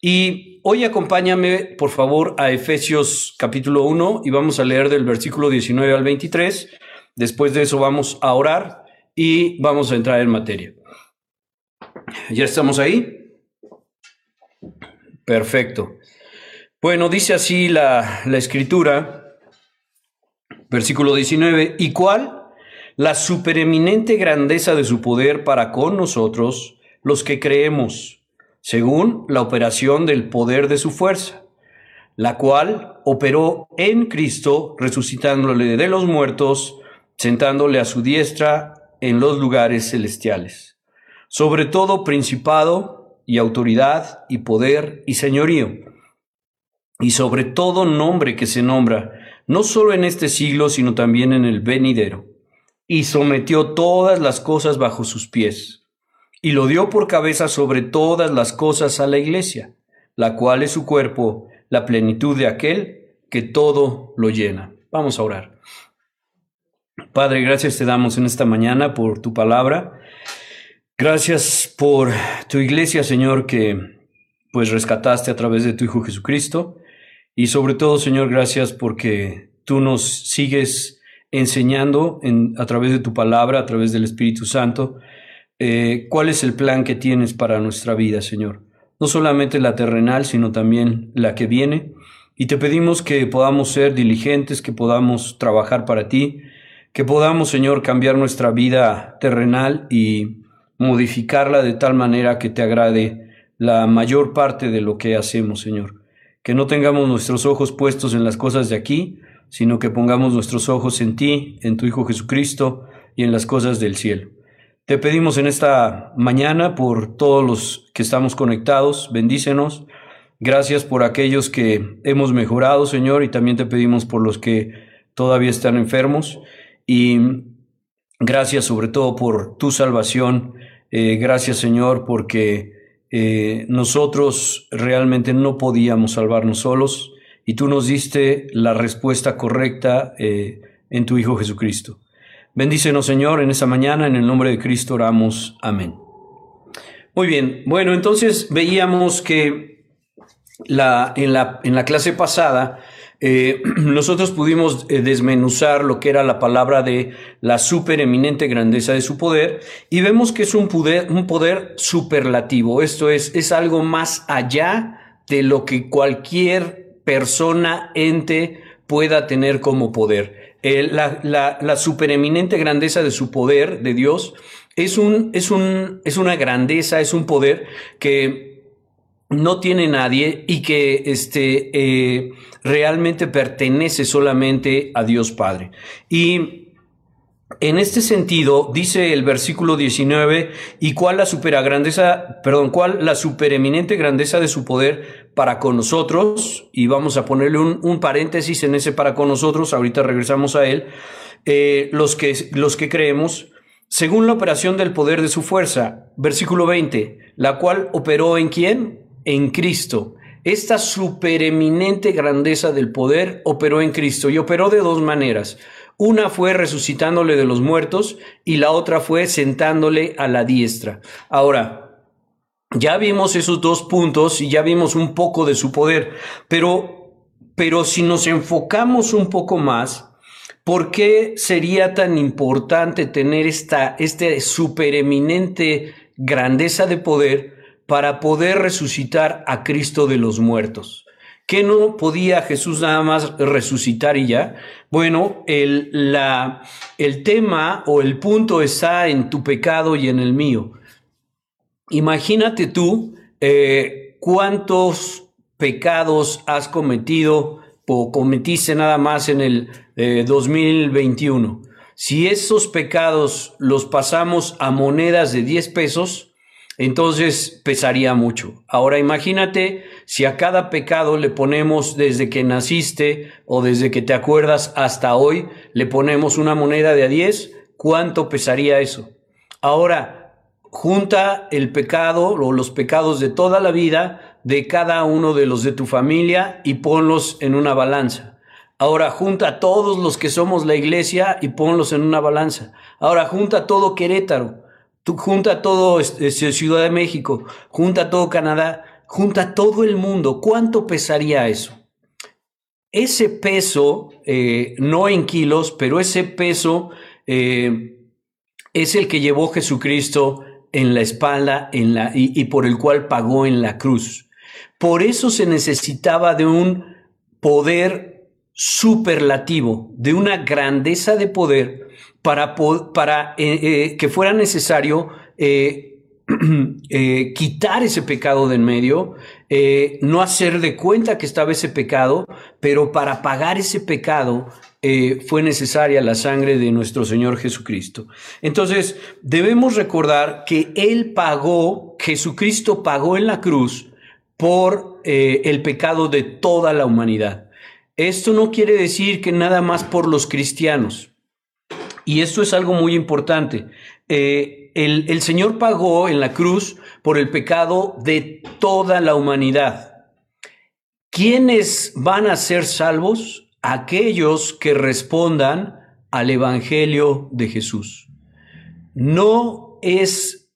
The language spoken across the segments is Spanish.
Y hoy acompáñame, por favor, a Efesios capítulo 1 y vamos a leer del versículo 19 al 23. Después de eso vamos a orar y vamos a entrar en materia. ¿Ya estamos ahí? Perfecto. Bueno, dice así la, la escritura, versículo 19, ¿y cuál? La supereminente grandeza de su poder para con nosotros, los que creemos, según la operación del poder de su fuerza, la cual operó en Cristo, resucitándole de los muertos, sentándole a su diestra en los lugares celestiales, sobre todo principado y autoridad y poder y señorío, y sobre todo nombre que se nombra, no solo en este siglo, sino también en el venidero, y sometió todas las cosas bajo sus pies, y lo dio por cabeza sobre todas las cosas a la iglesia, la cual es su cuerpo, la plenitud de aquel que todo lo llena. Vamos a orar. Padre, gracias te damos en esta mañana por tu palabra. Gracias por tu iglesia, Señor, que pues rescataste a través de tu Hijo Jesucristo. Y sobre todo, Señor, gracias porque tú nos sigues enseñando en, a través de tu palabra, a través del Espíritu Santo, eh, cuál es el plan que tienes para nuestra vida, Señor. No solamente la terrenal, sino también la que viene. Y te pedimos que podamos ser diligentes, que podamos trabajar para ti, que podamos, Señor, cambiar nuestra vida terrenal y modificarla de tal manera que te agrade la mayor parte de lo que hacemos, Señor. Que no tengamos nuestros ojos puestos en las cosas de aquí, sino que pongamos nuestros ojos en ti, en tu Hijo Jesucristo y en las cosas del cielo. Te pedimos en esta mañana por todos los que estamos conectados, bendícenos. Gracias por aquellos que hemos mejorado, Señor, y también te pedimos por los que todavía están enfermos. Y gracias sobre todo por tu salvación. Eh, gracias Señor porque eh, nosotros realmente no podíamos salvarnos solos y tú nos diste la respuesta correcta eh, en tu Hijo Jesucristo. Bendícenos Señor en esta mañana, en el nombre de Cristo oramos. Amén. Muy bien, bueno, entonces veíamos que la, en, la, en la clase pasada eh, nosotros pudimos eh, desmenuzar lo que era la palabra de la supereminente grandeza de su poder y vemos que es un poder, un poder superlativo. Esto es, es algo más allá de lo que cualquier persona, ente pueda tener como poder. La, la, la, supereminente grandeza de su poder, de Dios, es, un, es, un, es una grandeza, es un poder que no tiene nadie y que este, eh, realmente pertenece solamente a Dios Padre. Y en este sentido, dice el versículo 19, ¿y cuál la grandeza, perdón, cuál la supereminente grandeza de su poder para con nosotros? Y vamos a ponerle un, paréntesis en ese para con nosotros, ahorita regresamos a él, eh, los, que, los que creemos, según la operación del poder de su fuerza, versículo 20, la cual operó en quién? en Cristo. Esta supereminente grandeza del poder operó en Cristo y operó de dos maneras. Una fue resucitándole de los muertos y la otra fue sentándole a la diestra. Ahora, ya vimos esos dos puntos y ya vimos un poco de su poder, pero, pero si nos enfocamos un poco más, ¿por qué sería tan importante tener esta, este supereminente grandeza de poder? para poder resucitar a Cristo de los muertos. ¿Qué no podía Jesús nada más resucitar y ya? Bueno, el, la, el tema o el punto está en tu pecado y en el mío. Imagínate tú eh, cuántos pecados has cometido o cometiste nada más en el 2021. Eh, si esos pecados los pasamos a monedas de 10 pesos, entonces pesaría mucho. Ahora imagínate si a cada pecado le ponemos desde que naciste o desde que te acuerdas hasta hoy, le ponemos una moneda de a 10, ¿cuánto pesaría eso? Ahora, junta el pecado o los pecados de toda la vida de cada uno de los de tu familia y ponlos en una balanza. Ahora junta todos los que somos la iglesia y ponlos en una balanza. Ahora junta todo Querétaro junta todo este, Ciudad de México, junta todo Canadá junta todo el mundo, ¿cuánto pesaría eso? Ese peso, eh, no en kilos, pero ese peso eh, es el que llevó Jesucristo en la espalda y por el cual pagó en la cruz. Por eso se necesitaba de un poder superlativo, de una grandeza de poder para, para eh, eh, que fuera necesario eh, quitar ese pecado de en medio, no hacer de cuenta que estaba ese pecado, pero para pagar ese pecado fue necesaria la sangre de nuestro Señor Jesucristo. Entonces, debemos recordar que Él pagó, Jesucristo pagó en la cruz por el pecado de toda la humanidad. Esto no quiere decir que nada más por los cristianos. Y esto es algo muy importante. Eh, el, Señor pagó en la cruz por el pecado de toda la humanidad. ¿Quiénes van a ser salvos? Aquellos que respondan al Evangelio de Jesús. No es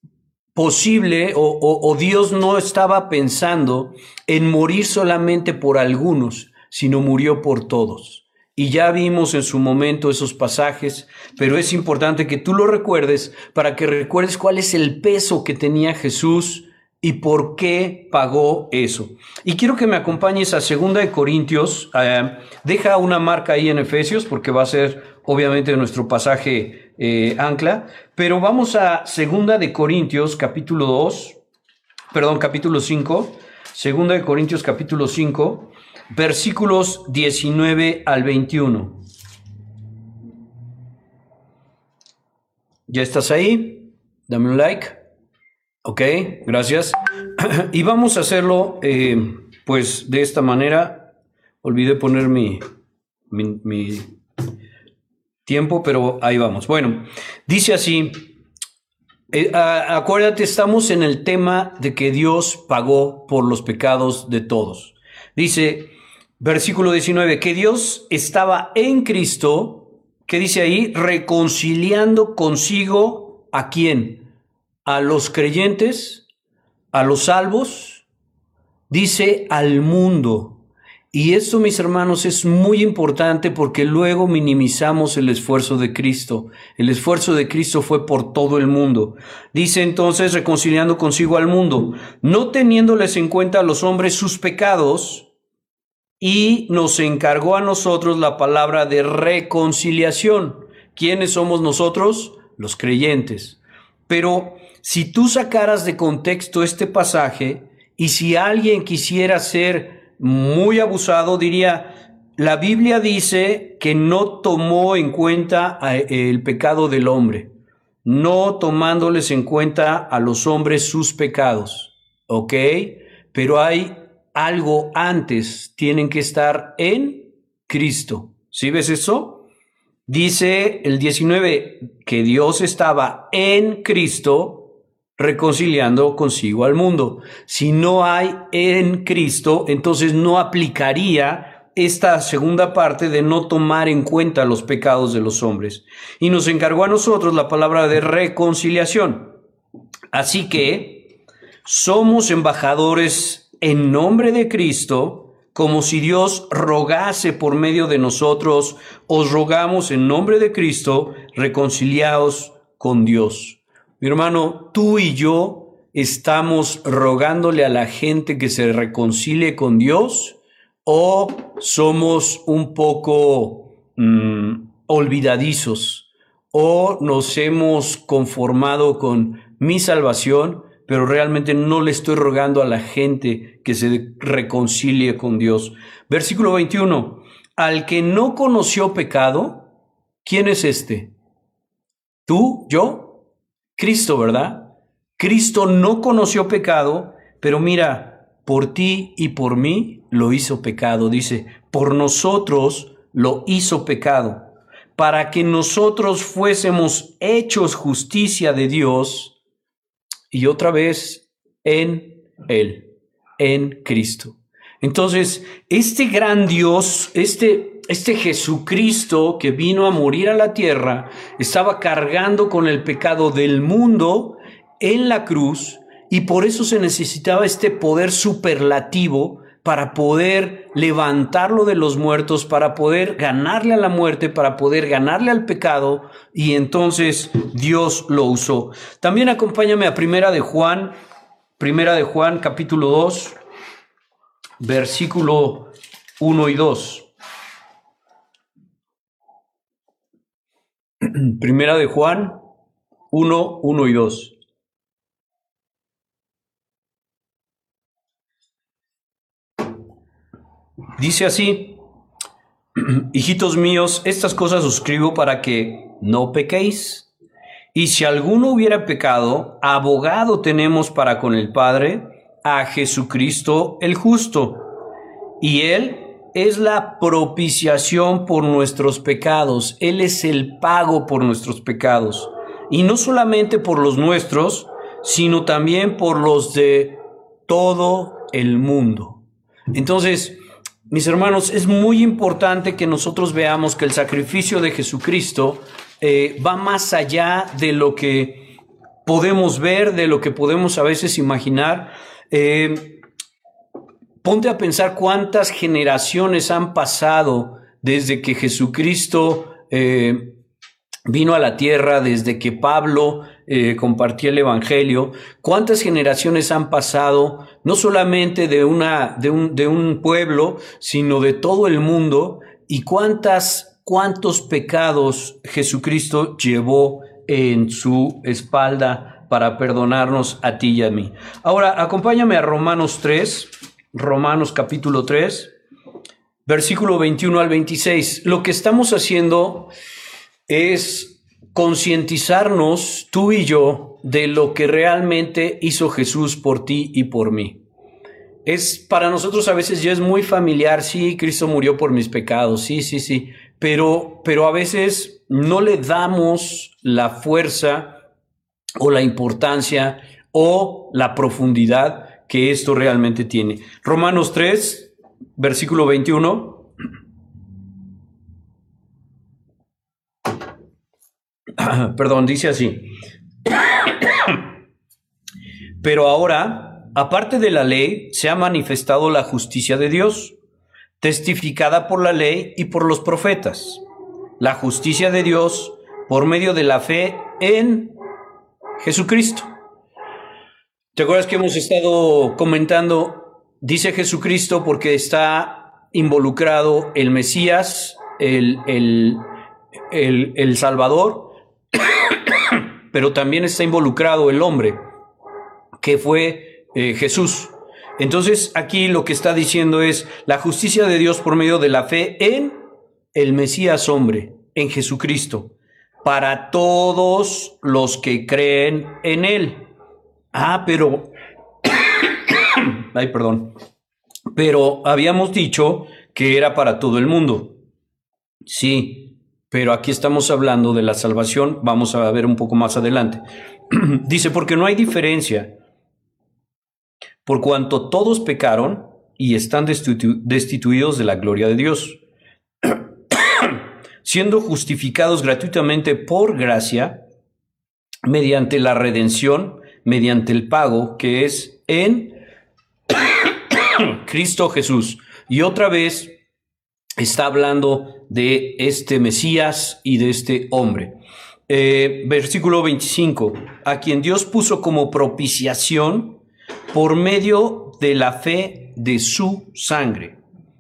posible o, o, Dios no estaba pensando en morir solamente por algunos, sino murió por todos. Y ya vimos en su momento esos pasajes, pero es importante que tú lo recuerdes para que recuerdes cuál es el peso que tenía Jesús y por qué pagó eso. Y quiero que me acompañes a Segunda de Corintios. Eh, deja una marca ahí en Efesios porque va a ser obviamente nuestro pasaje eh, ancla, pero vamos a Segunda de Corintios capítulo 2, perdón, capítulo 5, Segunda de Corintios capítulo 5 versículos 19 al 21. ¿Ya estás ahí? Dame un like. Ok, gracias. y vamos a hacerlo eh, pues de esta manera. Olvidé poner mi, mi, tiempo, pero ahí vamos. Bueno, dice así, eh, acuérdate, estamos en el tema de que Dios pagó por los pecados de todos. Dice, Versículo 19, que Dios estaba en Cristo, que dice ahí, reconciliando consigo a quién? A los creyentes, a los salvos, dice al mundo. Y esto, mis hermanos, es muy importante porque luego minimizamos el esfuerzo de Cristo. El esfuerzo de Cristo fue por todo el mundo. Dice entonces, reconciliando consigo al mundo, no teniéndoles en cuenta a los hombres sus pecados, y nos encargó a nosotros la palabra de reconciliación. ¿Quiénes somos nosotros? Los creyentes. Pero si tú sacaras de contexto este pasaje y si alguien quisiera ser muy abusado, diría, la Biblia dice que no tomó en cuenta eh, el pecado del hombre, no tomándoles en cuenta a los hombres sus pecados. ¿Ok? Pero hay algo antes, tienen que estar en Cristo. ¿Sí ves eso? Dice el 19 que Dios estaba en Cristo reconciliando consigo al mundo. Si no hay en Cristo, entonces no aplicaría esta segunda parte de no tomar en cuenta los pecados de los hombres. Y nos encargó a nosotros la palabra de reconciliación. Así que somos embajadores en nombre de Cristo, como si Dios rogase por medio de nosotros, os rogamos en nombre de Cristo, reconciliaos con Dios. Mi hermano, tú y yo estamos rogándole a la gente que se reconcilie con Dios o somos un poco mm, olvidadizos o nos hemos conformado con mi salvación pero realmente no le estoy rogando a la gente que se reconcilie con Dios. Versículo 21. Al que no conoció pecado, ¿quién es este? ¿Tú? ¿Yo? Cristo, ¿verdad? Cristo no conoció pecado, pero mira, por ti y por mí lo hizo pecado. Dice, por nosotros lo hizo pecado, para que nosotros fuésemos hechos justicia de Dios y otra vez en Él, en Cristo. Entonces, este gran Dios, este, este Jesucristo que vino a morir a la tierra, estaba cargando con el pecado del mundo en la cruz y por eso se necesitaba este poder superlativo para poder levantarlo de los muertos, para poder ganarle a la muerte, para poder ganarle al pecado, y entonces Dios lo usó. También acompáñame a Primera de Juan, Primera de Juan capítulo 2, versículo 1 y 2. Primera de Juan 1, 1 y 2. Dice así, hijitos míos, estas cosas os escribo para que no pequéis. Y si alguno hubiera pecado, abogado tenemos para con el Padre a Jesucristo el justo. Y Él es la propiciación por nuestros pecados. Él es el pago por nuestros pecados. Y no solamente por los nuestros, sino también por los de todo el mundo. Entonces, mis hermanos, es muy importante que nosotros veamos que el sacrificio de Jesucristo eh, va más allá de lo que podemos ver, de lo que podemos a veces imaginar. Eh, ponte a pensar cuántas generaciones han pasado desde que Jesucristo eh, vino a la tierra, desde que Pablo eh, el Evangelio, cuántas generaciones han pasado, no solamente de, una, de, un, de un pueblo, sino de todo el mundo, y cuántas, cuántos pecados Jesucristo llevó en su espalda para perdonarnos a ti y a mí. Ahora, acompáñame a Romanos 3, Romanos capítulo 3, versículo 21 al 26. Lo que estamos haciendo es concientizarnos tú y yo de lo que realmente hizo Jesús por ti y por mí. Es para nosotros a veces ya es muy familiar, sí, Cristo murió por mis pecados, sí, sí, sí, pero, pero a veces no le damos la fuerza o la importancia o la profundidad que esto realmente tiene. Romanos 3, versículo 21. perdón, dice así. Pero ahora, aparte de la ley, se ha manifestado la justicia de Dios, testificada por la ley y por los profetas. La justicia de Dios por medio de la fe en Jesucristo. ¿Te acuerdas que hemos estado comentando? Dice Jesucristo porque está involucrado el Mesías, el, el, el Salvador, pero también está involucrado el hombre, que fue eh, Jesús. Entonces aquí lo que está diciendo es la justicia de Dios por medio de la fe en el Mesías hombre, en Jesucristo, para todos los que creen en Él. Ah, pero... Ay, perdón. Pero habíamos dicho que era para todo el mundo. Sí, pero aquí estamos hablando de la salvación, vamos a ver un poco más adelante. Dice, porque no hay diferencia, por cuanto todos pecaron y están destituidos de la gloria de Dios, siendo justificados gratuitamente por gracia, mediante la redención, mediante el pago que es en Cristo Jesús. Y otra vez está hablando de este Mesías y de este hombre. Eh, versículo 25, a quien Dios puso como propiciación por medio de la fe de su sangre,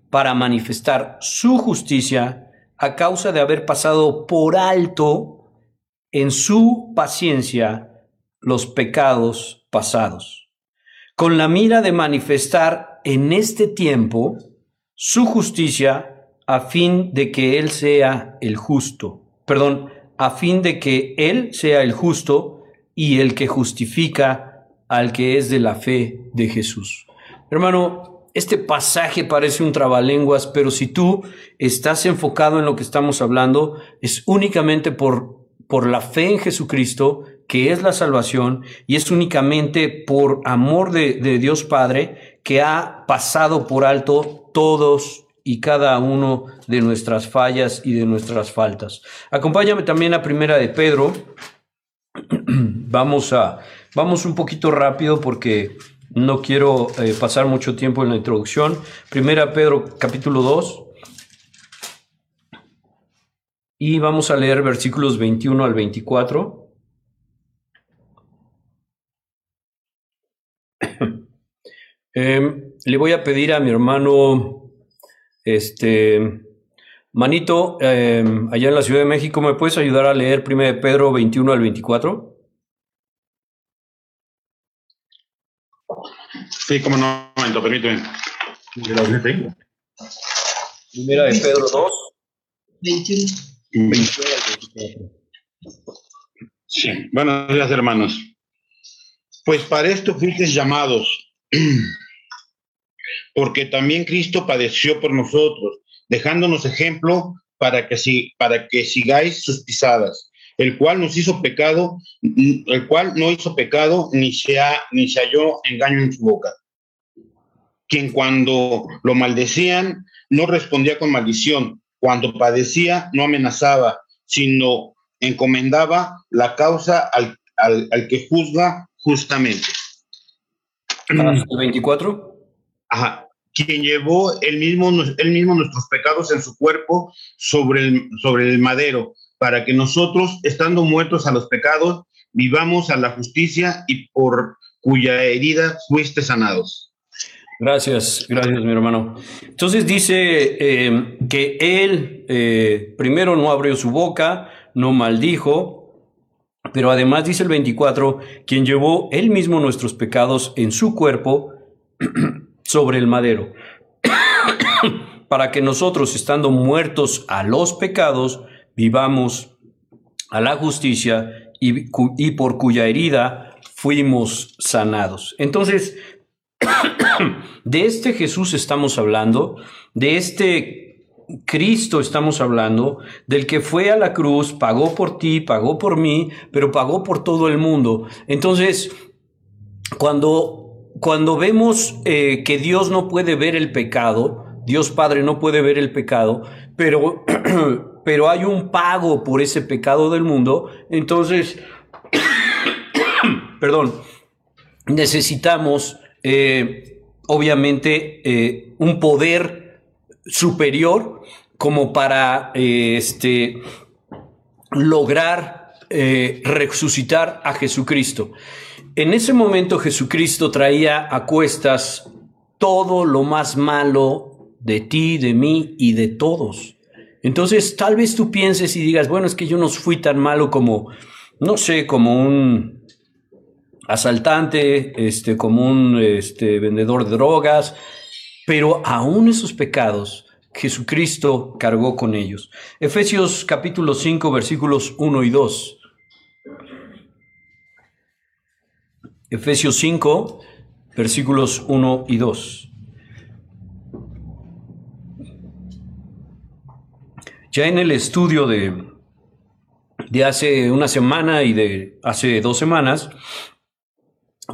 para manifestar su justicia a causa de haber pasado por alto en su paciencia los pecados pasados, con la mira de manifestar en este tiempo su justicia a fin de que Él sea el justo, perdón, a fin de que Él sea el justo y el que justifica al que es de la fe de Jesús. Hermano, este pasaje parece un trabalenguas, pero si tú estás enfocado en lo que estamos hablando, es únicamente por, por la fe en Jesucristo, que es la salvación, y es únicamente por amor de, de Dios Padre que ha pasado por alto todos y cada uno de nuestras fallas y de nuestras faltas. Acompáñame también a Primera de Pedro. Vamos a Vamos un poquito rápido porque no quiero eh, pasar mucho tiempo en la introducción. Primera Pedro capítulo 2. Y vamos a leer versículos 21 al 24. Em, le voy a pedir a mi hermano, este, Manito, em, allá en la Ciudad de México, ¿me puedes ayudar a leer 1 Pedro 21 al 24? Sí, como no, momento, permíteme. Primera de Pedro 2. 21. 21 al 24. Sí, buenos días, hermanos. Pues para esto fuisteis llamados, porque también Cristo padeció por nosotros, dejándonos ejemplo para que, si, para que sigáis sus pisadas, el cual nos hizo pecado, el cual no hizo pecado, ni se, ha, ni se halló engaño en su boca. Quien cuando lo maldecían, no respondía con maldición, cuando padecía, no amenazaba, sino encomendaba la causa al, al, al que juzga justamente. ¿Hasta el 24? Ajá. Quien llevó él mismo, él mismo nuestros pecados en su cuerpo sobre el, sobre el madero, para que nosotros, estando muertos a los pecados, vivamos a la justicia y por cuya herida fuiste sanados. Gracias, gracias, mi hermano. Entonces dice eh, que él eh, primero no abrió su boca, no maldijo, pero además dice el 24, quien llevó él mismo nuestros pecados en su cuerpo sobre el madero, para que nosotros, estando muertos a los pecados, vivamos a la justicia y, y por cuya herida fuimos sanados. Entonces, de este Jesús estamos hablando, de este Cristo estamos hablando, del que fue a la cruz, pagó por ti, pagó por mí, pero pagó por todo el mundo. Entonces, cuando, cuando vemos eh, que Dios no puede ver el pecado, Dios Padre no puede ver el pecado, pero, pero hay un pago por ese pecado del mundo, entonces, perdón, necesitamos eh, obviamente eh, un poder superior como para este, lograr resucitar a Jesucristo. En ese momento Jesucristo traía a cuestas todo lo más malo de ti, de mí y de todos. Entonces tal vez tú pienses y digas, bueno, es que yo no fui tan malo como, no sé, como un asaltante, este, como un este, vendedor de drogas, pero aún esos pecados Jesucristo cargó con ellos. Efesios capítulo 5 versículos 1 y 2. Efesios 5 versículos 1 y 2. Ya en el estudio de, de hace una semana y de hace dos semanas,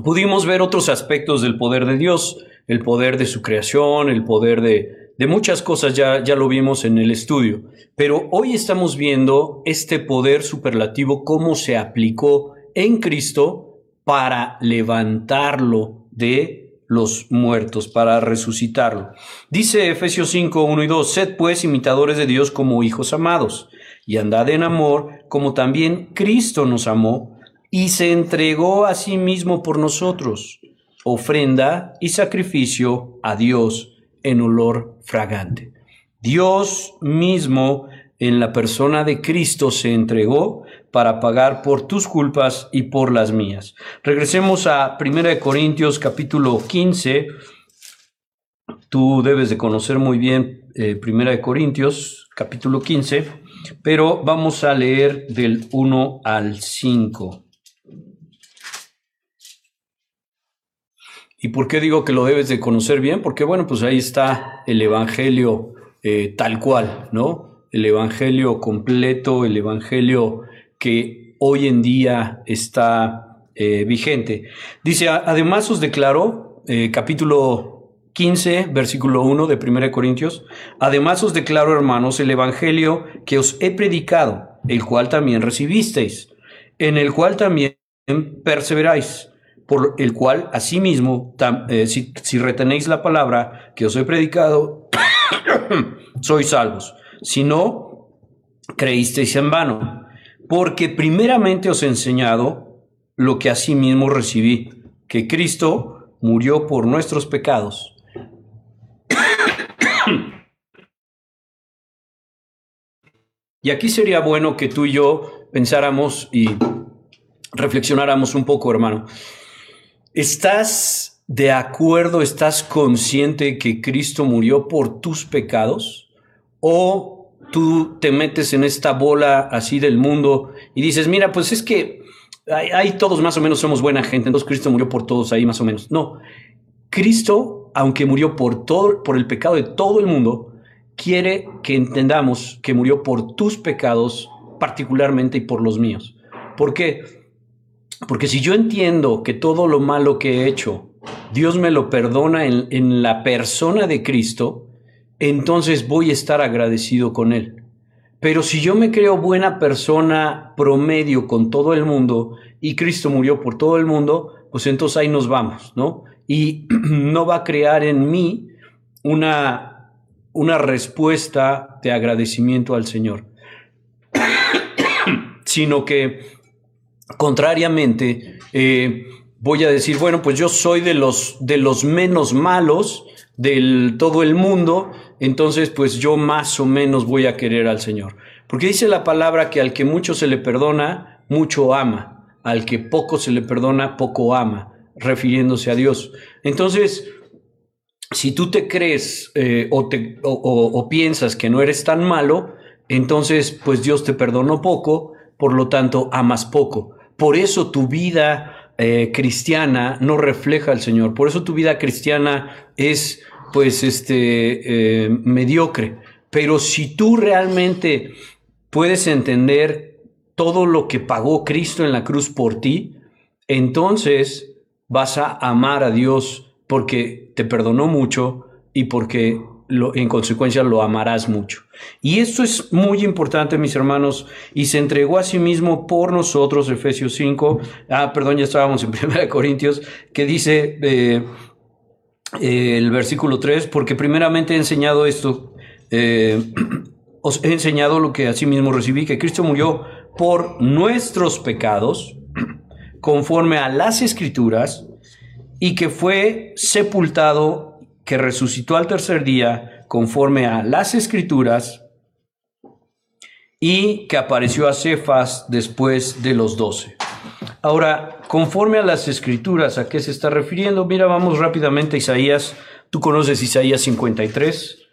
pudimos ver otros aspectos del poder de Dios, el poder de su creación, el poder de, de muchas cosas, ya, ya lo vimos en el estudio. Pero hoy estamos viendo este poder superlativo, cómo se aplicó en Cristo para levantarlo de los muertos, para resucitarlo. Dice Efesios 5, 1 y 2, sed pues imitadores de Dios como hijos amados, y andad en amor como también Cristo nos amó y se entregó a sí mismo por nosotros, ofrenda y sacrificio a Dios en olor fragante. Dios mismo en la persona de Cristo se entregó para pagar por tus culpas y por las mías. Regresemos a 1 Corintios capítulo 15. Tú debes de conocer muy bien eh, 1 Corintios capítulo 15, pero vamos a leer del 1 al 5. ¿Y por qué digo que lo debes de conocer bien? Porque bueno, pues ahí está el Evangelio eh, tal cual, ¿no? El Evangelio completo, el Evangelio que hoy en día está eh, vigente. Dice, "A- además os declaro, eh, capítulo 15, versículo 1 de 1 Corintios, además os declaro, hermanos, el Evangelio que os he predicado, el cual también recibisteis, en el cual también perseveráis por el cual asimismo, eh, si, si retenéis la palabra que os he predicado, sois salvos. Si no, creísteis en vano, porque primeramente os he enseñado lo que asimismo recibí, que Cristo murió por nuestros pecados. Y aquí sería bueno que tú y yo pensáramos y reflexionáramos un poco, hermano. ¿Estás de acuerdo, estás consciente que Cristo murió por tus pecados? ¿O tú te metes en esta bola así del mundo y dices, mira, pues es que ahí, todos más o menos somos buena gente, entonces Cristo murió por todos ahí más o menos. No, Cristo, aunque murió por todo, por el pecado de todo el mundo, quiere que entendamos que murió por tus pecados particularmente y por los míos. ¿Por qué? Porque si yo entiendo que todo lo malo que he hecho, Dios me lo perdona en, la persona de Cristo, entonces voy a estar agradecido con Él. Pero si yo me creo buena persona promedio con todo el mundo y Cristo murió por todo el mundo, pues entonces ahí nos vamos, ¿no? Y no va a crear en mí una, una respuesta de agradecimiento al Señor, sino que Contrariamente, eh, voy a decir, bueno, pues yo soy de los, de los menos malos del todo el mundo, entonces pues yo más o menos voy a querer al Señor. Porque dice la palabra que al que mucho se le perdona, mucho ama, al que poco se le perdona, poco ama, refiriéndose a Dios. Entonces, si tú te crees eh, o, te, o piensas que no eres tan malo, entonces pues Dios te perdonó poco, por lo tanto amas poco. Por eso tu vida eh, cristiana no refleja al Señor. Por eso tu vida cristiana es, pues, este, eh, mediocre. Pero si tú realmente puedes entender todo lo que pagó Cristo en la cruz por ti, entonces vas a amar a Dios porque te perdonó mucho y porque en consecuencia lo amarás mucho. Y esto es muy importante, mis hermanos, y se entregó a sí mismo por nosotros, Efesios 5, ah, perdón, ya estábamos en 1 Corintios, que dice eh, el versículo 3, porque primeramente he enseñado esto, eh, os he enseñado lo que a sí mismo recibí, que Cristo murió por nuestros pecados, conforme a las escrituras, y que fue sepultado que resucitó al tercer día conforme a las escrituras y que apareció a Cefas después de los doce. Ahora, conforme a las escrituras, ¿a qué se está refiriendo? Mira, vamos rápidamente a Isaías. Tú conoces Isaías 53.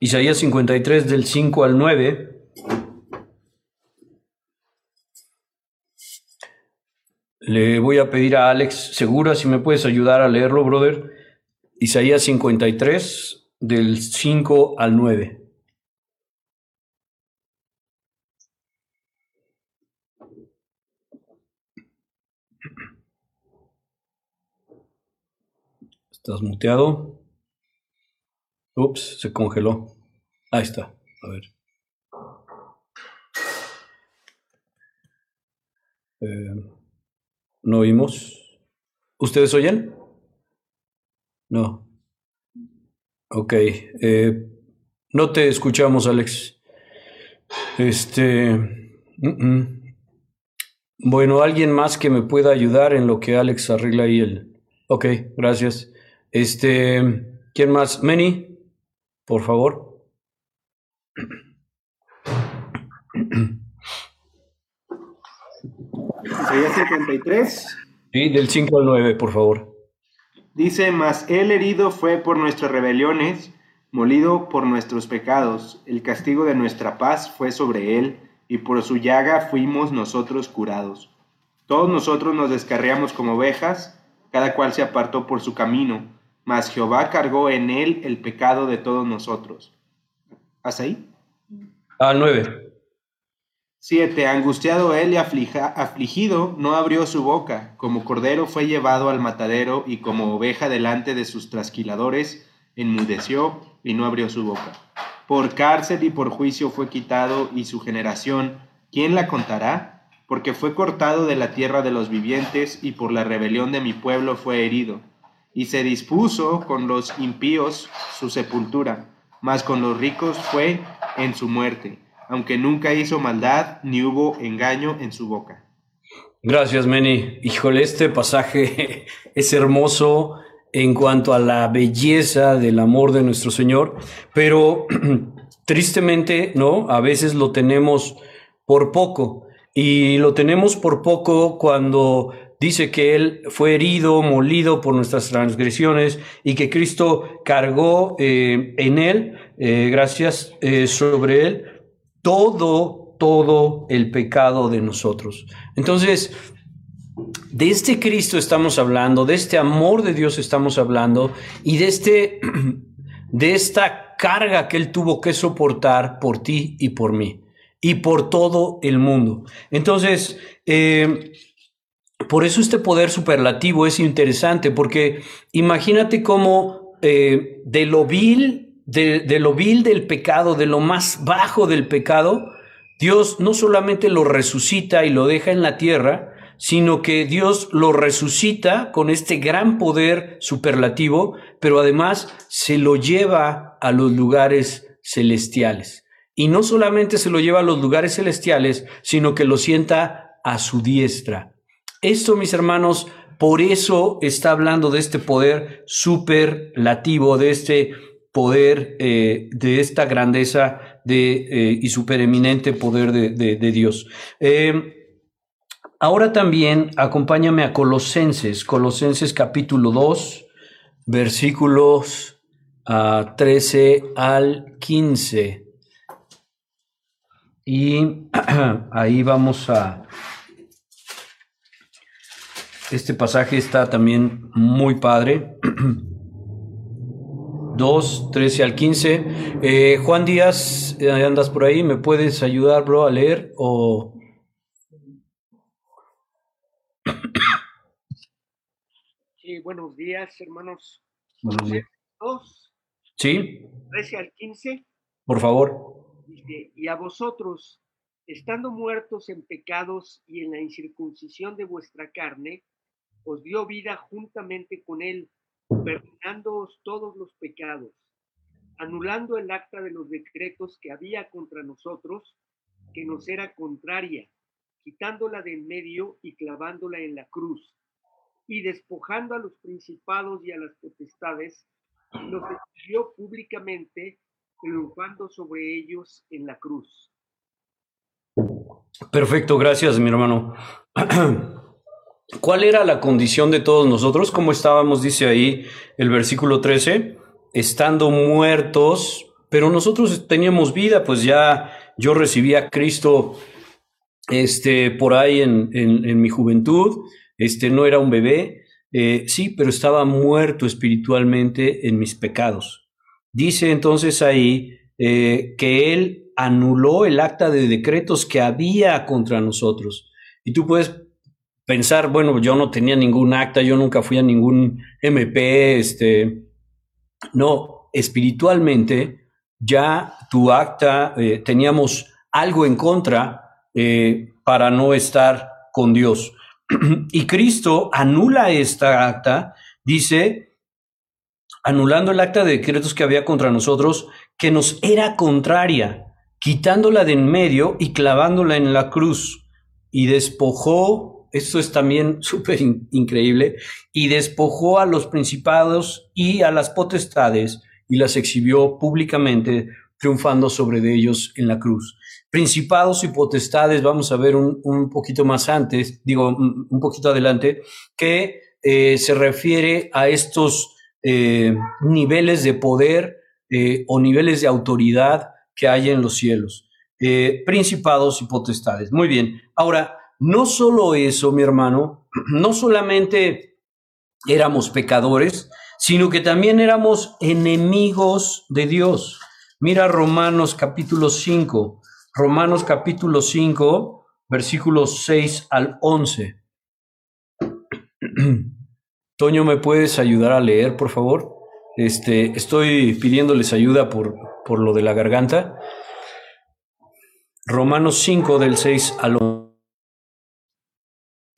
Isaías 53 del 5 al 9. Le voy a pedir a Alex Segura si me puedes ayudar a leerlo, brother. Isaías 53, del 5 al 9. ¿Estás muteado? Ups, se congeló. Ahí está. A ver. Eh, no oímos. ¿Ustedes oyen? No. Ok. Eh, no te escuchamos, Alex. Este. Bueno, alguien más que me pueda ayudar en lo que Alex arregla ahí el. Ok, gracias. Este. ¿Quién más? Meni, por favor. Isaías 53. Sí, del 5 al 9, por favor. Dice, mas él herido fue por nuestras rebeliones, molido por nuestros pecados, el castigo de nuestra paz fue sobre él, y por su llaga fuimos nosotros curados. Todos nosotros nos descarriamos como ovejas, cada cual se apartó por su camino, mas Jehová cargó en él el pecado de todos nosotros. ¿Hasta ahí? Al 9. 7. Angustiado él y afligido, no abrió su boca. Como cordero fue llevado al matadero y como oveja delante de sus trasquiladores, enmudeció y no abrió su boca. Por cárcel y por juicio fue quitado y su generación, ¿quién la contará? porque fue cortado de la tierra de los vivientes y por la rebelión de mi pueblo fue herido. Y se dispuso con los impíos su sepultura, mas con los ricos fue en su muerte, aunque nunca hizo maldad ni hubo engaño en su boca. Gracias, Meni. Híjole, este pasaje es hermoso en cuanto a la belleza del amor de nuestro Señor, pero tristemente, ¿no? A veces lo tenemos por poco y lo tenemos por poco cuando dice que Él fue herido, molido por nuestras transgresiones y que Cristo cargó eh, en Él, eh, gracias eh, sobre Él, todo, todo el pecado de nosotros. Entonces, de este Cristo estamos hablando, de este amor de Dios estamos hablando y de este de esta carga que él tuvo que soportar por ti y por mí y por todo el mundo. Entonces, por eso este poder superlativo es interesante, porque imagínate cómo eh, de lo vil, de lo vil del pecado, de lo más bajo del pecado, Dios no solamente lo resucita y lo deja en la tierra, sino que Dios lo resucita con este gran poder superlativo, pero además se lo lleva a los lugares celestiales. Y no solamente se lo lleva a los lugares celestiales, sino que lo sienta a su diestra. Esto, mis hermanos, por eso está hablando de este poder superlativo, de este poder, eh, de esta grandeza de, eh, y supereminente poder de, Dios. Eh, Ahora también acompáñame a Colosenses, Colosenses capítulo 2, versículos 13 ah, al 15. Y ahí vamos a... Este pasaje está también muy padre. 2, 13 al 15. Eh, Juan Díaz, eh, andas por ahí, ¿me puedes ayudar, bro, a leer? O buenos días, hermanos. Buenos días. Dos, sí. 13 al 15. Por favor. y a vosotros, estando muertos en pecados y en la incircuncisión de vuestra carne, os dio vida juntamente con él, perdonándoos todos los pecados, anulando el acta de los decretos que había contra nosotros, que nos era contraria, quitándola de en medio y clavándola en la cruz y despojando a los principados y a las potestades, los exilió públicamente, triunfando sobre ellos en la cruz. Perfecto, gracias, mi hermano. ¿Cuál era la condición de todos nosotros? ¿Cómo estábamos? Dice ahí el versículo 13, estando muertos, pero nosotros teníamos vida, pues ya yo recibí a Cristo este, por ahí en, en mi juventud, este no era un bebé, eh, sí, pero estaba muerto espiritualmente en mis pecados. Dice entonces ahí eh, que él anuló el acta de decretos que había contra nosotros. Y tú puedes pensar, bueno, yo no tenía ningún acta, yo nunca fui a ningún MP, este, no, espiritualmente ya tu acta, eh, teníamos algo en contra para no estar con Dios. y Cristo anula esta acta, dice, anulando el acta de decretos que había contra nosotros, que nos era contraria, quitándola de en medio y clavándola en la cruz. Y despojó, esto es también súper increíble, y despojó a los principados y a las potestades y las exhibió públicamente, triunfando sobre ellos en la cruz principados y potestades, vamos a ver un, poquito más antes, digo, un, poquito adelante, que eh, se refiere a estos eh, niveles de poder eh, o niveles de autoridad que hay en los cielos. principados y potestades. Muy bien. Ahora, no solo eso, mi hermano, no solamente éramos pecadores, sino que también éramos enemigos de Dios. Mira Romanos capítulo 5. Romanos capítulo 5, versículos 6 al 11. Toño, ¿me puedes ayudar a leer, por favor? Este, estoy pidiéndoles ayuda por, por lo de la garganta. Romanos 5 del 6 al 11.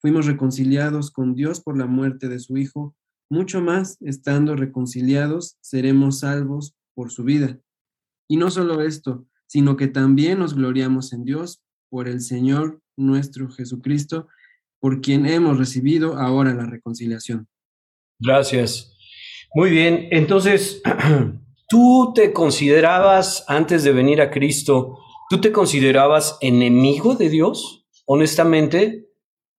fuimos reconciliados con Dios por la muerte de su Hijo, mucho más, estando reconciliados, seremos salvos por su vida. Y no solo esto, sino que también nos gloriamos en Dios por el Señor nuestro Jesucristo, por quien hemos recibido ahora la reconciliación. Gracias. Muy bien, entonces, ¿tú te considerabas, antes de venir a Cristo, tú te considerabas enemigo de Dios? Honestamente,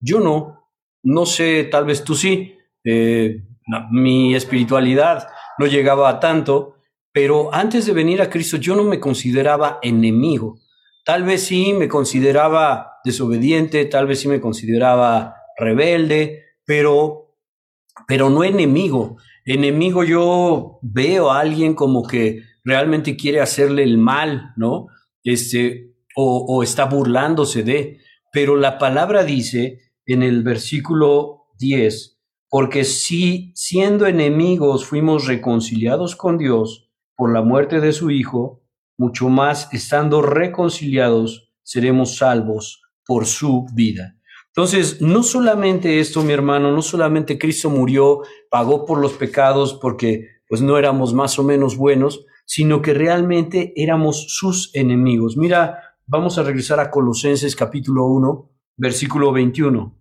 yo no. No sé, tal vez tú sí. Eh, mi espiritualidad no llegaba a tanto, pero antes de venir a Cristo yo no me consideraba enemigo. Tal vez sí me consideraba desobediente, tal vez sí me consideraba rebelde, pero, pero no enemigo. Enemigo yo veo a alguien como que realmente quiere hacerle el mal, ¿no? Este, o, o está burlándose de. Pero la palabra dice en el versículo 10, porque si siendo enemigos fuimos reconciliados con Dios por la muerte de su Hijo, mucho más estando reconciliados seremos salvos por su vida. Entonces, no solamente esto, mi hermano, no solamente Cristo murió, pagó por los pecados porque pues no éramos más o menos buenos, sino que realmente éramos sus enemigos. Mira, vamos a regresar a Colosenses capítulo 1, versículo 21.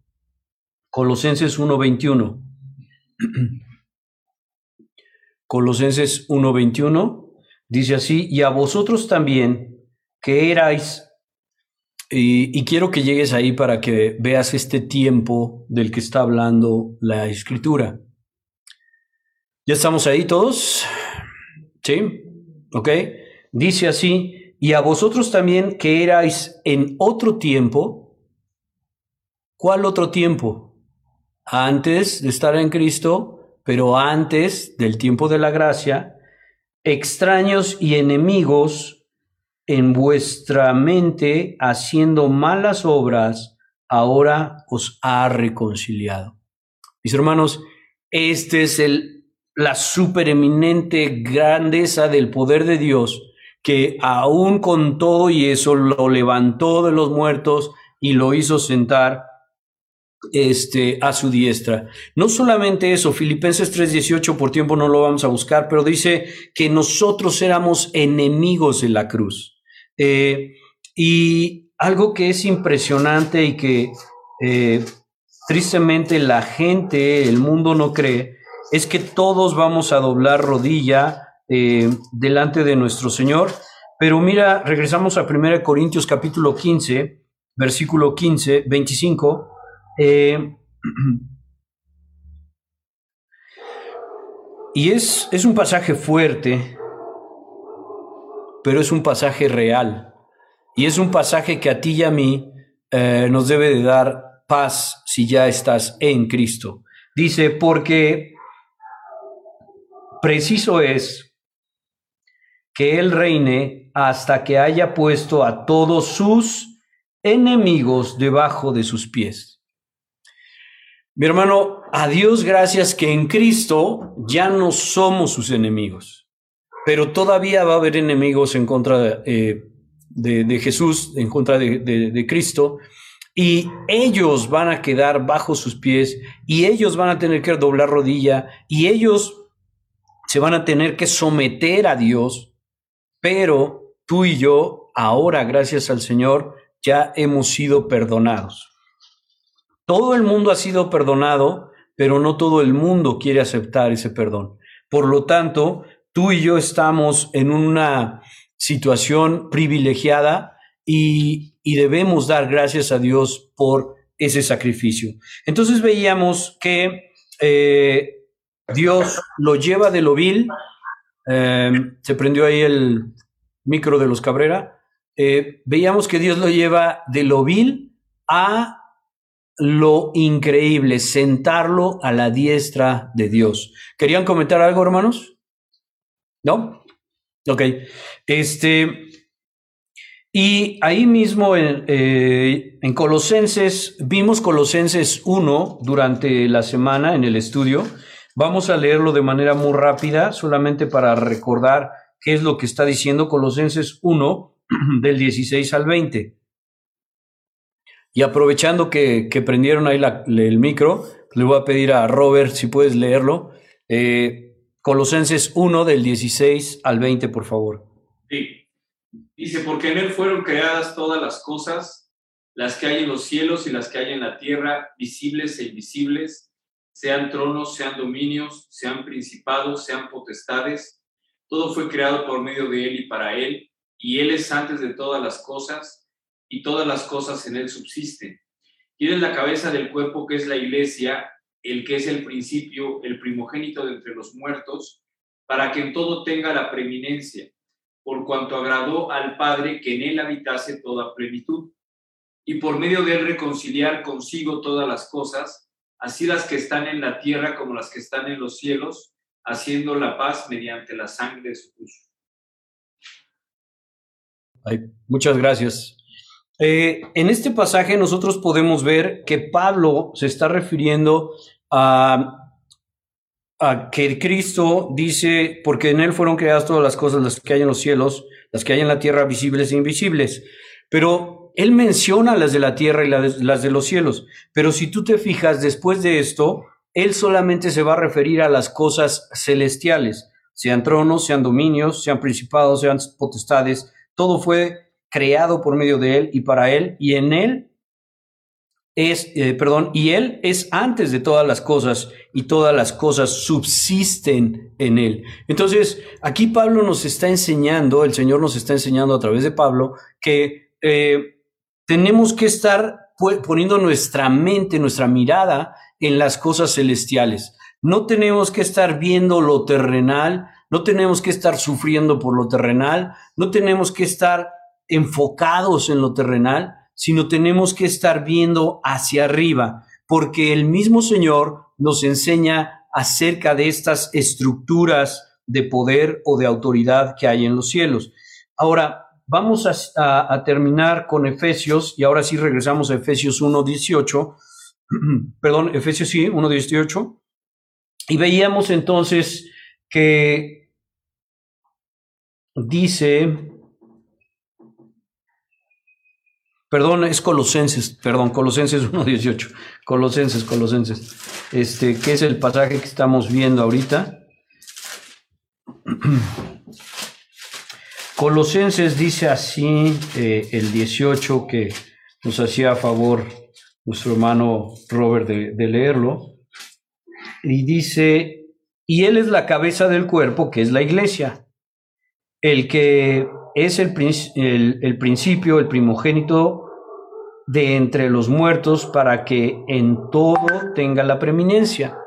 Colosenses 1:21. Colosenses 1:21 dice así, y a vosotros también, que erais, y, y, quiero que llegues ahí para que veas este tiempo del que está hablando la escritura. ¿Ya estamos ahí todos? ¿Sí? ¿Ok? Dice así, y a vosotros también que erais en otro tiempo, ¿cuál otro tiempo? antes de estar en Cristo, pero antes del tiempo de la gracia, extraños y enemigos en vuestra mente haciendo malas obras, ahora os ha reconciliado. Mis hermanos, este es el, la supereminente grandeza del poder de Dios, que aún con todo y eso lo levantó de los muertos y lo hizo sentar este, a su diestra. No solamente eso, Filipenses 3:18, por tiempo no lo vamos a buscar, pero dice que nosotros éramos enemigos de la cruz. Eh, y algo que es impresionante y que eh, tristemente la gente, el mundo no cree, es que todos vamos a doblar rodilla eh, delante de nuestro Señor. Pero mira, regresamos a 1 Corintios capítulo 15, versículo 15, 25. Eh, y es, es, un pasaje fuerte, pero es un pasaje real. Y es un pasaje que a ti y a mí eh, nos debe de dar paz si ya estás en Cristo. Dice, porque preciso es que Él reine hasta que haya puesto a todos sus enemigos debajo de sus pies. Mi hermano, a Dios gracias que en Cristo ya no somos sus enemigos, pero todavía va a haber enemigos en contra eh, de, Jesús, en contra de, Cristo, y ellos van a quedar bajo sus pies, y ellos van a tener que doblar rodilla, y ellos se van a tener que someter a Dios, pero tú y yo, ahora, gracias al Señor, ya hemos sido perdonados. Todo el mundo ha sido perdonado, pero no todo el mundo quiere aceptar ese perdón. Por lo tanto, tú y yo estamos en una situación privilegiada y, debemos dar gracias a Dios por ese sacrificio. Entonces veíamos que eh, Dios lo lleva de lo vil. Eh, se prendió ahí el micro de los Cabrera. Eh, veíamos que Dios lo lleva de lo vil a lo increíble, sentarlo a la diestra de Dios. ¿Querían comentar algo, hermanos? ¿No? Ok. Este, y ahí mismo en, eh, en, Colosenses, vimos Colosenses 1 durante la semana en el estudio. Vamos a leerlo de manera muy rápida, solamente para recordar qué es lo que está diciendo Colosenses 1 del 16 al 20. Y aprovechando que, que prendieron ahí el micro, le voy a pedir a Robert si puedes leerlo. Eh, Colosenses 1 del 16 al 20, por favor. Sí. Dice, porque en Él fueron creadas todas las cosas, las que hay en los cielos y las que hay en la tierra, visibles e invisibles, sean tronos, sean dominios, sean principados, sean potestades. Todo fue creado por medio de Él y para Él, y Él es antes de todas las cosas y todas las cosas en él subsisten. Es la cabeza del cuerpo que es la iglesia, el que es el principio, el primogénito de entre los muertos, para que en todo tenga la preeminencia, por cuanto agradó al Padre que en él habitase toda plenitud, y por medio de él reconciliar consigo todas las cosas, así las que están en la tierra como las que están en los cielos, haciendo la paz mediante la sangre de su cruz. muchas gracias. Eh, en este pasaje nosotros podemos ver que Pablo se está refiriendo a, a, que Cristo dice, porque en Él fueron creadas todas las cosas, las que hay en los cielos, las que hay en la tierra, visibles e invisibles. Pero Él menciona las de la tierra y las de los cielos. Pero si tú te fijas después de esto, Él solamente se va a referir a las cosas celestiales, sean tronos, sean dominios, sean principados, sean potestades. Todo fue creado por medio de Él y para Él, y en Él es, eh, perdón, y Él es antes de todas las cosas, y todas las cosas subsisten en Él. Entonces, aquí Pablo nos está enseñando, el Señor nos está enseñando a través de Pablo, que eh, tenemos que estar poniendo nuestra mente, nuestra mirada en las cosas celestiales. No tenemos que estar viendo lo terrenal, no tenemos que estar sufriendo por lo terrenal, no tenemos que estar enfocados en lo terrenal, sino tenemos que estar viendo hacia arriba, porque el mismo Señor nos enseña acerca de estas estructuras de poder o de autoridad que hay en los cielos. Ahora, vamos a, terminar con Efesios, y ahora sí regresamos a Efesios 1.18, perdón, Efesios sí, 1.18, y veíamos entonces que dice, Perdón, es Colosenses, perdón, Colosenses 1.18. Colosenses, Colosenses. Este, que es el pasaje que estamos viendo ahorita. Colosenses dice así, eh, el 18, que nos hacía a favor nuestro hermano Robert de, leerlo. Y dice, y él es la cabeza del cuerpo, que es la iglesia, el que es el, el, principio, el primogénito de entre los muertos para que en todo tenga la preeminencia.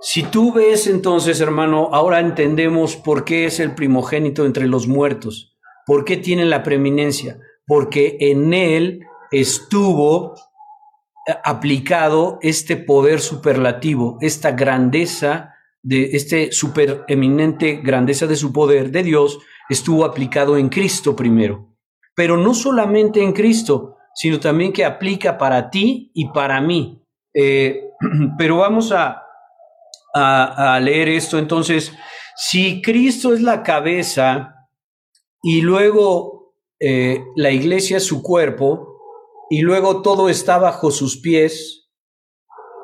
Si tú ves entonces, hermano, ahora entendemos por qué es el primogénito entre los muertos, por qué tiene la preeminencia, porque en él estuvo eh, aplicado este poder superlativo, esta grandeza de este supereminente grandeza de su poder de Dios estuvo aplicado en Cristo primero. Pero no solamente en Cristo, sino también que aplica para ti y para mí. Eh, pero vamos a, a, leer esto. Entonces, si Cristo es la cabeza y luego eh, la iglesia es su cuerpo y luego todo está bajo sus pies,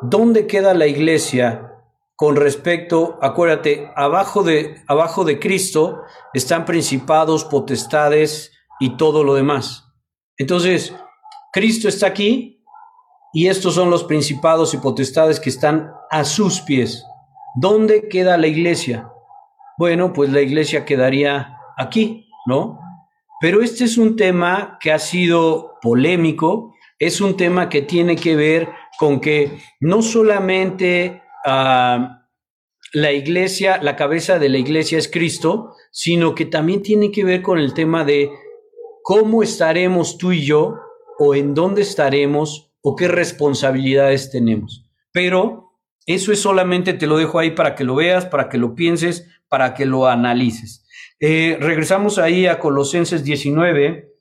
¿dónde queda la iglesia con respecto, acuérdate, abajo de, abajo de Cristo están principados, potestades y todo lo demás. Entonces, Cristo está aquí y estos son los principados y potestades que están a sus pies. ¿Dónde queda la iglesia? Bueno, pues la iglesia quedaría aquí, ¿no? Pero este es un tema que ha sido polémico, es un tema que tiene que ver con que no solamente Ah, la iglesia, la cabeza de la iglesia es Cristo, sino que también tiene que ver con el tema de cómo estaremos tú y yo, o en dónde estaremos, o qué responsabilidades tenemos. Pero eso es solamente, te lo dejo ahí para que lo veas, para que lo pienses, para que lo analices. Eh, regresamos ahí a Colosenses 19,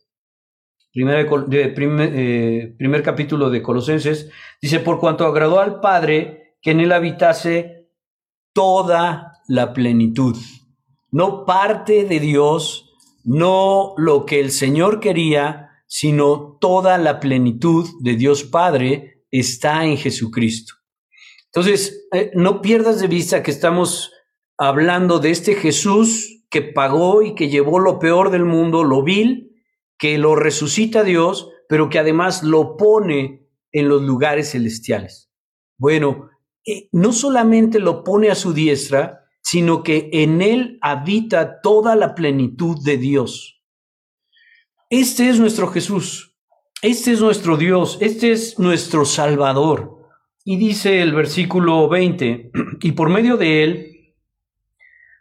de, primer, eh, primer capítulo de Colosenses. Dice, por cuanto agradó al Padre que en él habitase toda la plenitud. No parte de Dios, no lo que el Señor quería, sino toda la plenitud de Dios Padre está en Jesucristo. Entonces, eh, no pierdas de vista que estamos hablando de este Jesús que pagó y que llevó lo peor del mundo, lo vil, que lo resucita Dios, pero que además lo pone en los lugares celestiales. Bueno, eh, no solamente lo pone a su diestra, sino que en él habita toda la plenitud de Dios. Este es nuestro Jesús, este es nuestro Dios, este es nuestro Salvador. Y dice el versículo 20, y por medio de él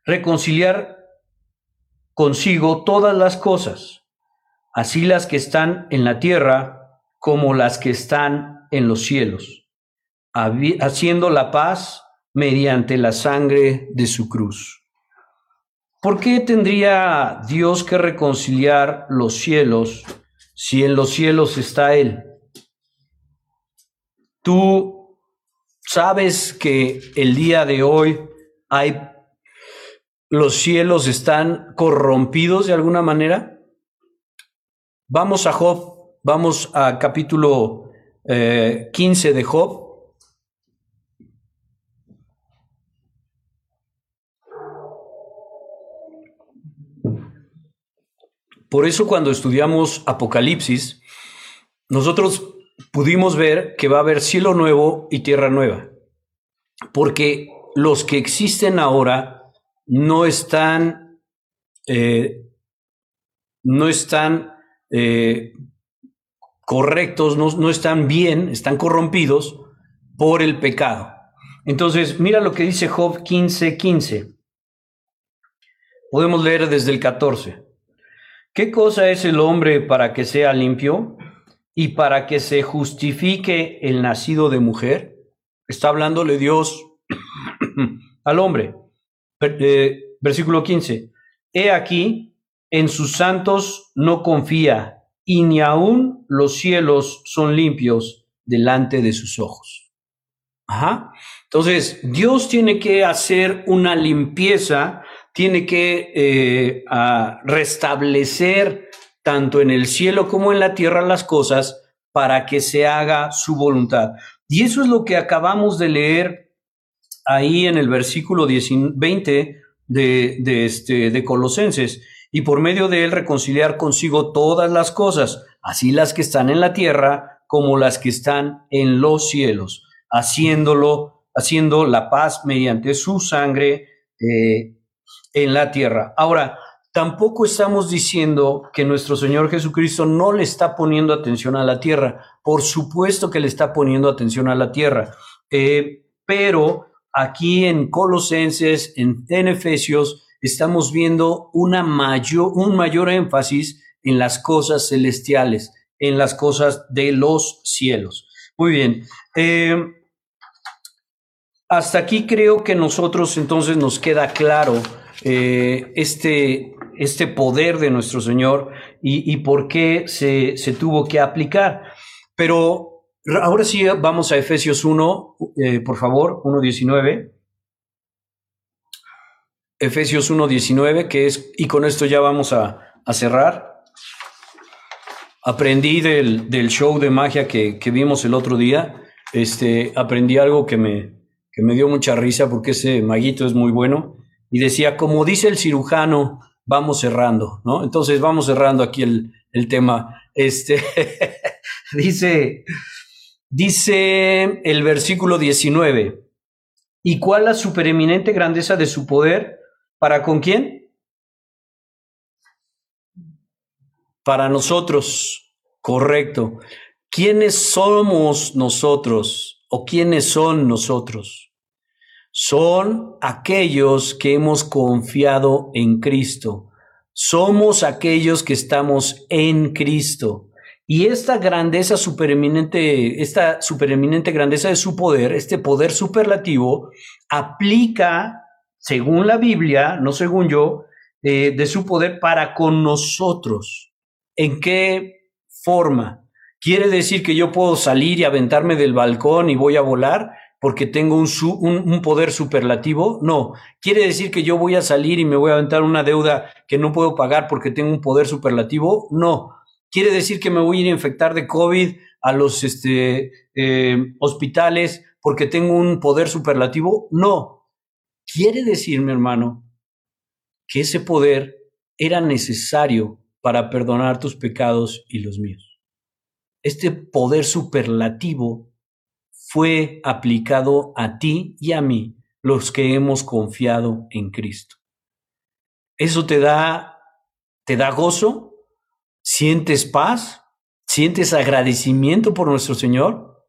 reconciliar consigo todas las cosas, así las que están en la tierra como las que están en los cielos, haciendo la paz mediante la sangre de su cruz. ¿Por qué tendría Dios que reconciliar los cielos si en los cielos está Él? Tú sabes que el día de hoy hay los cielos están corrompidos de alguna manera. Vamos a Job, vamos a capítulo 15 eh, de Job. Por eso cuando estudiamos Apocalipsis, nosotros pudimos ver que va a haber cielo nuevo y tierra nueva, porque los que existen ahora no están, eh, no están eh, correctos, no, no están bien, están corrompidos por el pecado. Entonces, mira lo que dice Job 15:15. 15. Podemos leer desde el 14. ¿Qué cosa es el hombre para que sea limpio y para que se justifique el nacido de mujer? Está hablándole Dios al hombre. Eh, versículo 15. He aquí, en sus santos no confía, y ni aun los cielos son limpios delante de sus ojos. Ajá. Entonces, Dios tiene que hacer una limpieza tiene que eh, restablecer tanto en el cielo como en la tierra las cosas para que se haga su voluntad. Y eso es lo que acabamos de leer ahí en el versículo 20 de, de, este, de Colosenses. Y por medio de él reconciliar consigo todas las cosas, así las que están en la tierra como las que están en los cielos, haciéndolo, haciendo la paz mediante su sangre, eh, en la tierra. Ahora, tampoco estamos diciendo que nuestro Señor Jesucristo no le está poniendo atención a la tierra. Por supuesto que le está poniendo atención a la tierra. Eh, pero aquí en Colosenses, en, Efesios, estamos viendo una mayor, un mayor énfasis en las cosas celestiales, en las cosas de los cielos. Muy bien. Eh, hasta aquí creo que nosotros entonces nos queda claro eh, este, este poder de nuestro Señor y, por qué se, tuvo que aplicar. Pero ahora sí vamos a Efesios 1, eh, por favor, 1.19. Efesios 1.19, que es, y con esto ya vamos a, cerrar. Aprendí del, show de magia que, vimos el otro día. Este, aprendí algo que me, que me dio mucha risa porque ese maguito es muy bueno y decía, como dice el cirujano, vamos cerrando, ¿no? Entonces vamos cerrando aquí el, tema. Este, dice, dice el versículo 19, ¿y cuál la supereminente grandeza de su poder? ¿Para con quién? Para nosotros, correcto. ¿Quiénes somos nosotros o quiénes son nosotros? Son aquellos que hemos confiado en Cristo. Somos aquellos que estamos en Cristo. Y esta grandeza supereminente, esta supereminente grandeza de su poder, este poder superlativo, aplica, según la Biblia, no según yo, eh, de su poder para con nosotros. ¿En qué forma? ¿Quiere decir que yo puedo salir y aventarme del balcón y voy a volar porque tengo un, poder superlativo? No. ¿Quiere decir que yo voy a salir y me voy a aventar una deuda que no puedo pagar porque tengo un poder superlativo? No. ¿Quiere decir que me voy a ir a infectar de COVID a los este, eh, hospitales porque tengo un poder superlativo? No. Quiere decir, mi hermano, que ese poder era necesario para perdonar tus pecados y los míos este poder superlativo fue aplicado a ti y a mí, los que hemos confiado en Cristo. Eso te da, te da gozo, sientes paz, sientes agradecimiento por nuestro Señor.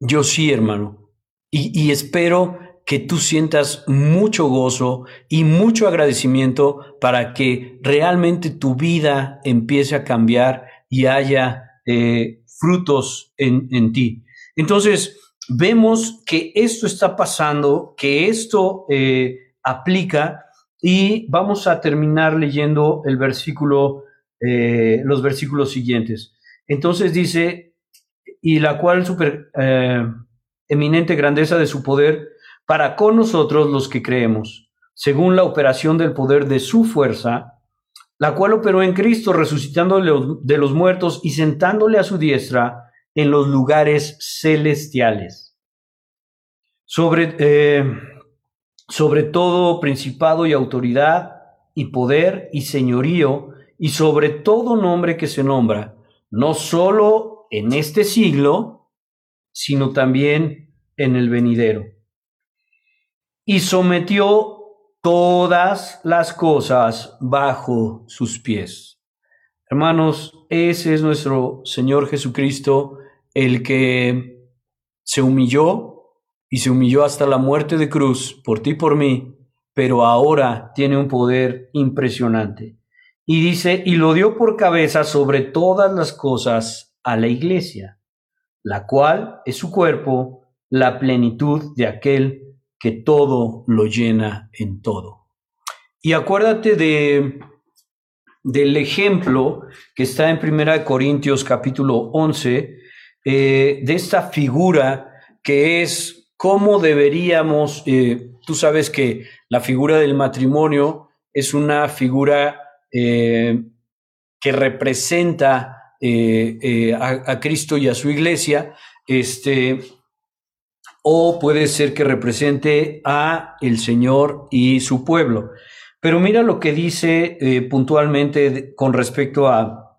Yo sí, hermano, y, espero que tú sientas mucho gozo y mucho agradecimiento para que realmente tu vida empiece a cambiar y haya eh, frutos en, en, ti. Entonces, vemos que esto está pasando, que esto eh, aplica y vamos a terminar leyendo el versículo, eh, los versículos siguientes. Entonces dice, y la cual super eminente grandeza de su poder para con nosotros los que creemos, según la operación del poder de su fuerza, la cual operó en Cristo, resucitándole de los muertos y sentándole a su diestra en los lugares celestiales. Sobre, eh, sobre todo principado y autoridad y poder y señorío y sobre todo nombre que se nombra, no solo en este siglo, sino también en el venidero. Y sometió todas las cosas bajo sus pies. Hermanos, ese es nuestro Señor Jesucristo, el que se humilló y se humilló hasta la muerte de cruz por ti y por mí, pero ahora tiene un poder impresionante. Y dice, y lo dio por cabeza sobre todas las cosas a la iglesia, la cual es su cuerpo, la plenitud de aquel que todo lo llena en todo. Y acuérdate de, del ejemplo que está en Primera Corintios capítulo 11, eh, de esta figura que es cómo deberíamos, eh, tú sabes que la figura del matrimonio es una figura eh, que representa a, a, Cristo y a su iglesia, este, o puede ser que represente a el Señor y su pueblo. Pero mira lo que dice eh, puntualmente con respecto a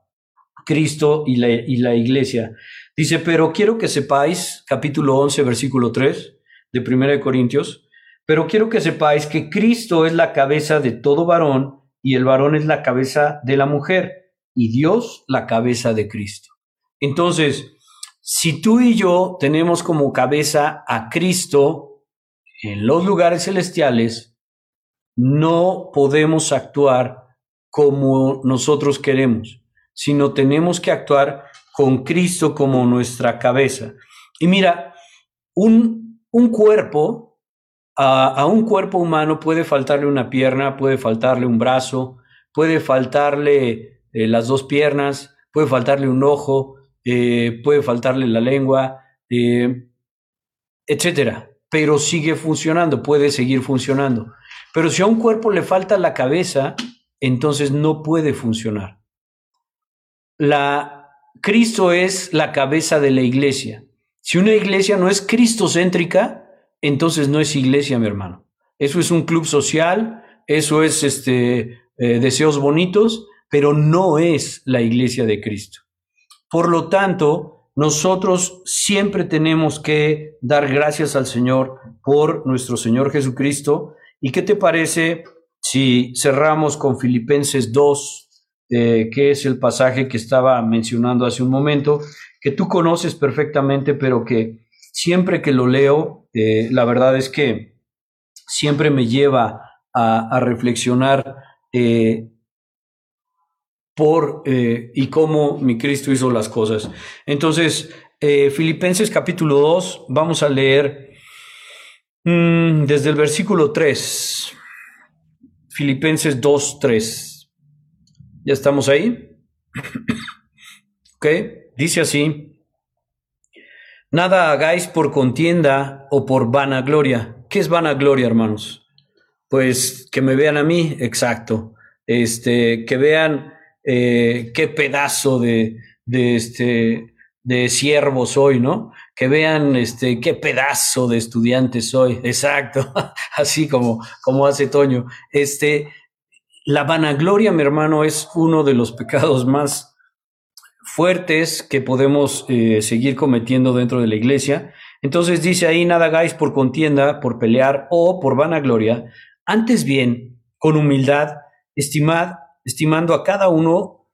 Cristo y la, y la iglesia. Dice, pero quiero que sepáis, capítulo 11, versículo 3 de 1 Corintios, pero quiero que sepáis que Cristo es la cabeza de todo varón y el varón es la cabeza de la mujer y Dios la cabeza de Cristo. Entonces, si tú y yo tenemos como cabeza a Cristo en los lugares celestiales, no podemos actuar como nosotros queremos, sino tenemos que actuar con Cristo como nuestra cabeza. Y mira, un, un cuerpo, a, un cuerpo humano puede faltarle una pierna, puede faltarle un brazo, puede faltarle eh, las dos piernas, puede faltarle un ojo, eh, puede faltarle la lengua, eh, etcétera, pero sigue funcionando, puede seguir funcionando. Pero si a un cuerpo le falta la cabeza, entonces no puede funcionar. La, Cristo es la cabeza de la iglesia. Si una iglesia no es cristocéntrica, entonces no es iglesia, mi hermano. Eso es un club social, eso es este, eh, deseos bonitos, pero no es la iglesia de Cristo. Por lo tanto, nosotros siempre tenemos que dar gracias al Señor por nuestro Señor Jesucristo. ¿Y qué te parece si cerramos con Filipenses 2, eh, que es el pasaje que estaba mencionando hace un momento, que tú conoces perfectamente, pero que siempre que lo leo, eh, la verdad es que siempre me lleva a, reflexionar eh, por eh, y cómo mi Cristo hizo las cosas. Entonces, eh, Filipenses capítulo 2, vamos a leer mm, desde el versículo 3. Filipenses 2, 3. ¿Ya estamos ahí? ok, dice así. Nada hagáis por contienda o por vanagloria. ¿Qué es vanagloria, hermanos? Pues que me vean a mí, exacto. Este, que vean eh, qué pedazo de, de, este, de siervo soy, ¿no? Que vean este, qué pedazo de estudiante soy, exacto, así como, como hace Toño. Este, la vanagloria, mi hermano, es uno de los pecados más fuertes que podemos eh, seguir cometiendo dentro de la iglesia. Entonces dice ahí, nada hagáis por contienda, por pelear o por vanagloria, antes bien, con humildad, estimad estimando a cada uno,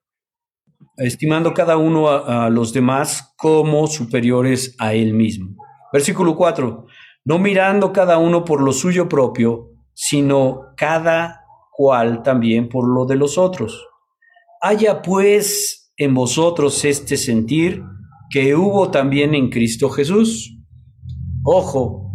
estimando cada uno a, los demás como superiores a él mismo. Versículo 4, no mirando cada uno por lo suyo propio, sino cada cual también por lo de los otros. Haya pues en vosotros este sentir que hubo también en Cristo Jesús. Ojo,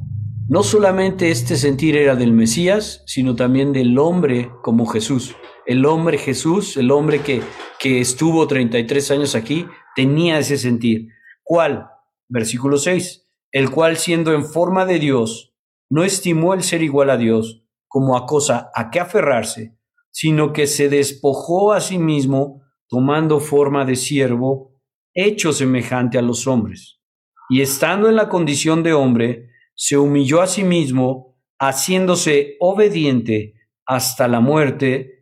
no solamente este sentir era del Mesías, sino también del hombre como Jesús el hombre Jesús, el hombre que, que estuvo 33 años aquí, tenía ese sentir. ¿Cuál? Versículo 6. El cual siendo en forma de Dios, no estimó el ser igual a Dios como a cosa a que aferrarse, sino que se despojó a sí mismo, tomando forma de siervo, hecho semejante a los hombres. Y estando en la condición de hombre, se humilló a sí mismo, haciéndose obediente hasta la muerte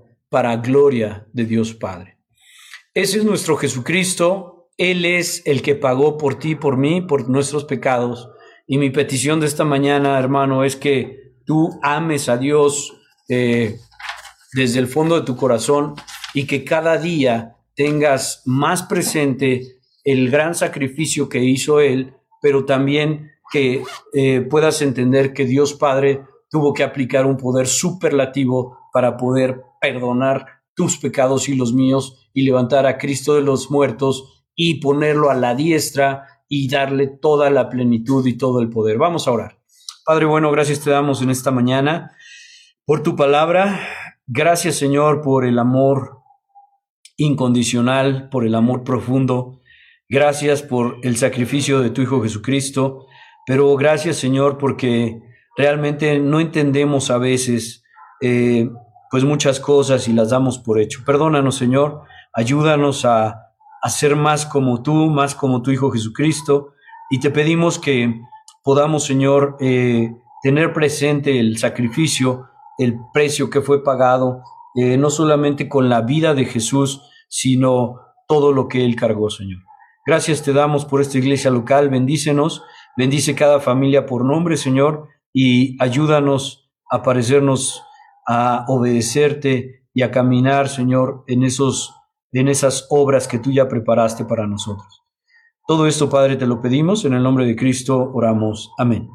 para gloria de Dios Padre. Ese es nuestro Jesucristo. Él es el que pagó por ti, por mí, por nuestros pecados. Y mi petición de esta mañana, hermano, es que tú ames a Dios eh, desde el fondo de tu corazón y que cada día tengas más presente el gran sacrificio que hizo Él, pero también que eh, puedas entender que Dios Padre tuvo que aplicar un poder superlativo para poder perdonar tus pecados y los míos y levantar a Cristo de los muertos y ponerlo a la diestra y darle toda la plenitud y todo el poder. Vamos a orar. Padre bueno, gracias te damos en esta mañana por tu palabra. Gracias Señor por el amor incondicional, por el amor profundo. Gracias por el sacrificio de tu Hijo Jesucristo. Pero gracias Señor porque realmente no entendemos a veces eh, pues muchas cosas y las damos por hecho. Perdónanos, Señor, ayúdanos a, a ser más como tú, más como tu Hijo Jesucristo, y te pedimos que podamos, Señor, eh, tener presente el sacrificio, el precio que fue pagado, eh, no solamente con la vida de Jesús, sino todo lo que Él cargó, Señor. Gracias te damos por esta iglesia local, bendícenos, bendice cada familia por nombre, Señor, y ayúdanos a parecernos a obedecerte y a caminar, Señor, en, esos, en esas obras que tú ya preparaste para nosotros. Todo esto, Padre, te lo pedimos, en el nombre de Cristo oramos. Amén.